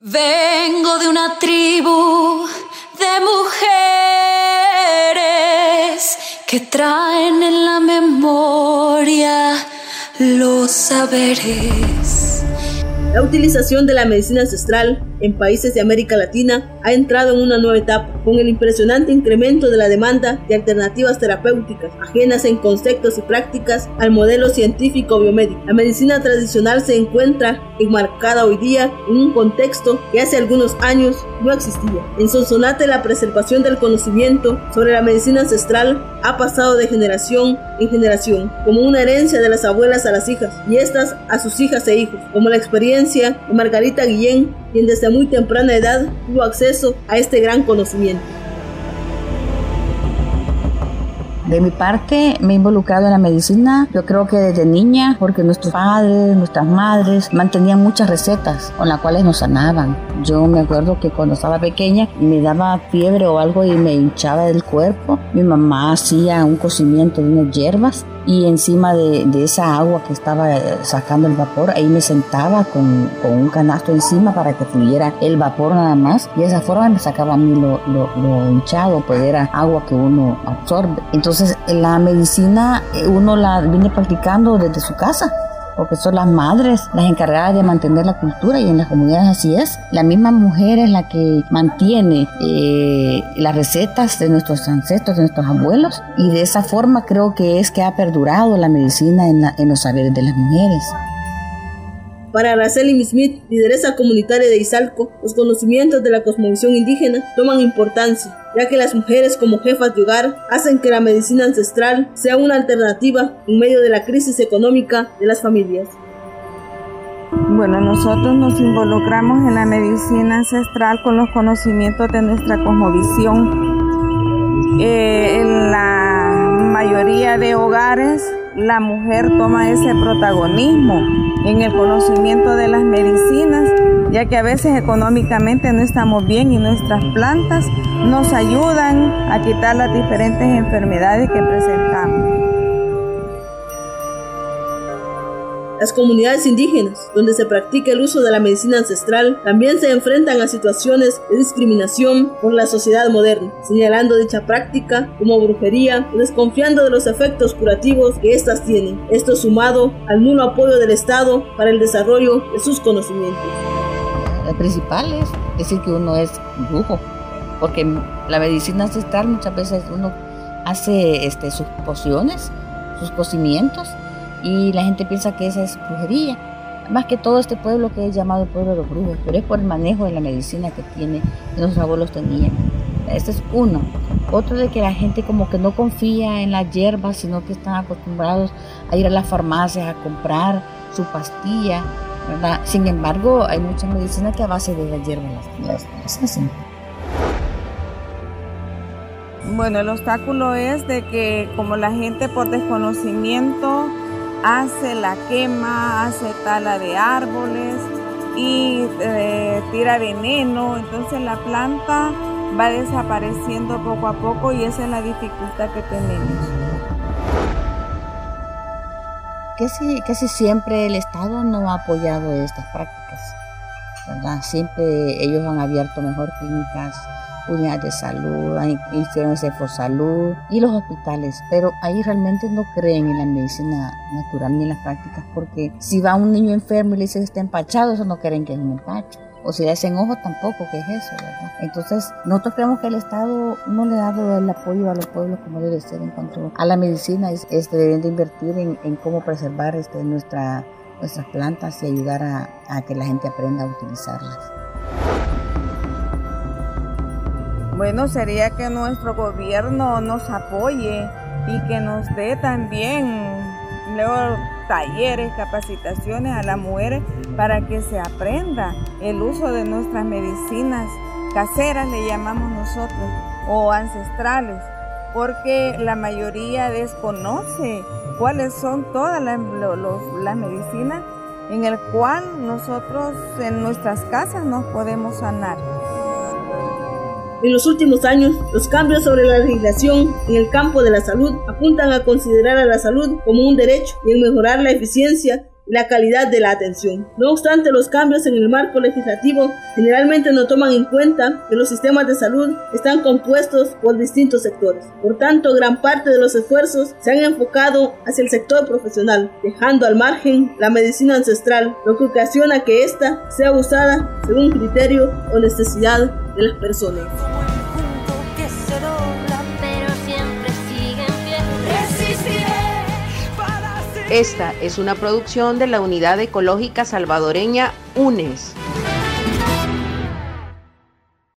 Vengo de una tribu de mujeres que traen en la memoria los saberes. La utilización de la medicina ancestral en países de América Latina ha entrado en una nueva etapa, con el impresionante incremento de la demanda de alternativas terapéuticas, ajenas en conceptos y prácticas al modelo científico biomédico. La medicina tradicional se encuentra enmarcada hoy día en un contexto que hace algunos años no existía. En Sonsonate la preservación del conocimiento sobre la medicina ancestral ha pasado de generación en generación, como una herencia de las abuelas a las hijas y estas a sus hijas e hijos, como la experiencia de Margarita Guillén, quien desde muy temprana edad tuvo acceso a este gran conocimiento. De mi parte, me he involucrado en la medicina, yo creo que desde niña, porque nuestros padres, nuestras madres mantenían muchas recetas con las cuales nos sanaban. Yo me acuerdo que cuando estaba pequeña me daba fiebre o algo y me hinchaba del cuerpo. Mi mamá hacía un cocimiento de unas hierbas y encima de, esa agua que estaba eh, sacando el vapor, ahí me sentaba con, un canasto encima para que fluyera el vapor nada más y de esa forma me sacaba a mí lo, lo hinchado, pues era agua que uno absorbe. Entonces la medicina eh, uno la viene practicando desde su casa porque son las madres las encargadas de mantener la cultura y en las comunidades así es. La misma mujer es la que mantiene eh, las recetas de nuestros ancestros, de nuestros abuelos y de esa forma creo que es que ha perdurado la medicina en, en los saberes de las mujeres. Para Araceli Smith, lideresa comunitaria de Izalco, los conocimientos de la cosmovisión indígena toman importancia, ya que las mujeres como jefas de hogar hacen que la medicina ancestral sea una alternativa en medio de la crisis económica de las familias. Bueno, nosotros nos involucramos en la medicina ancestral con los conocimientos de nuestra cosmovisión. Eh, en la mayoría de hogares la mujer toma ese protagonismo en el conocimiento de las medicinas, ya que a veces económicamente no estamos bien y nuestras plantas nos ayudan a quitar las diferentes enfermedades que presentamos. Las comunidades indígenas, donde se practica el uso de la medicina ancestral, también se enfrentan a situaciones de discriminación por la sociedad moderna, señalando dicha práctica como brujería y desconfiando de los efectos curativos que éstas tienen. Esto sumado al nulo apoyo del Estado para el desarrollo de sus conocimientos. Lo principal es decir que uno es brujo, porque la medicina ancestral muchas veces uno hace este, sus pociones, sus cocimientos y la gente piensa que esa es brujería. Más que todo este pueblo que es llamado el pueblo de los brujos, pero es por el manejo de la medicina que tiene, que nuestros abuelos tenían. Este es uno. Otro de que la gente como que no confía en las hierbas, sino que están acostumbrados a ir a las farmacias a comprar su pastilla, ¿verdad? Sin embargo, hay mucha medicina que a base de las hierbas las, las hacen. Bueno, el obstáculo es de que como la gente por desconocimiento hace la quema, hace tala de árboles y eh, tira veneno, entonces la planta va desapareciendo poco a poco y esa es la dificultad que tenemos. Casi, casi siempre el Estado no ha apoyado estas prácticas, ¿verdad? Siempre ellos han abierto mejor clínicas unidades de salud, hay instituciones de salud y los hospitales, pero ahí realmente no creen en la medicina natural ni en las prácticas porque si va un niño enfermo y le dice que está empachado, eso no creen que es un empacho. O si le hacen ojo, tampoco, que es eso, ¿verdad? Entonces, nosotros creemos que el Estado no le ha dado el apoyo a los pueblos como debe ser en cuanto a la medicina. Este, deben de invertir en, cómo preservar este, nuestra, nuestras plantas y ayudar a que la gente aprenda a utilizarlas. Bueno, sería que nuestro gobierno nos apoye y que nos dé también luego talleres, capacitaciones a las mujeres para que se aprenda el uso de nuestras medicinas caseras, le llamamos nosotros, o ancestrales, porque la mayoría desconoce cuáles son todas las, las medicinas en el cual nosotros en nuestras casas nos podemos sanar. En los últimos años, los cambios sobre la legislación en el campo de la salud apuntan a considerar a la salud como un derecho y en mejorar la eficiencia y la calidad de la atención. No obstante, los cambios en el marco legislativo generalmente no toman en cuenta que los sistemas de salud están compuestos por distintos sectores. Por tanto, gran parte de los esfuerzos se han enfocado hacia el sector profesional, dejando al margen la medicina ancestral, lo que ocasiona que ésta sea usada según criterio o necesidad Esta es una producción de la Unidad Ecológica Salvadoreña UNES.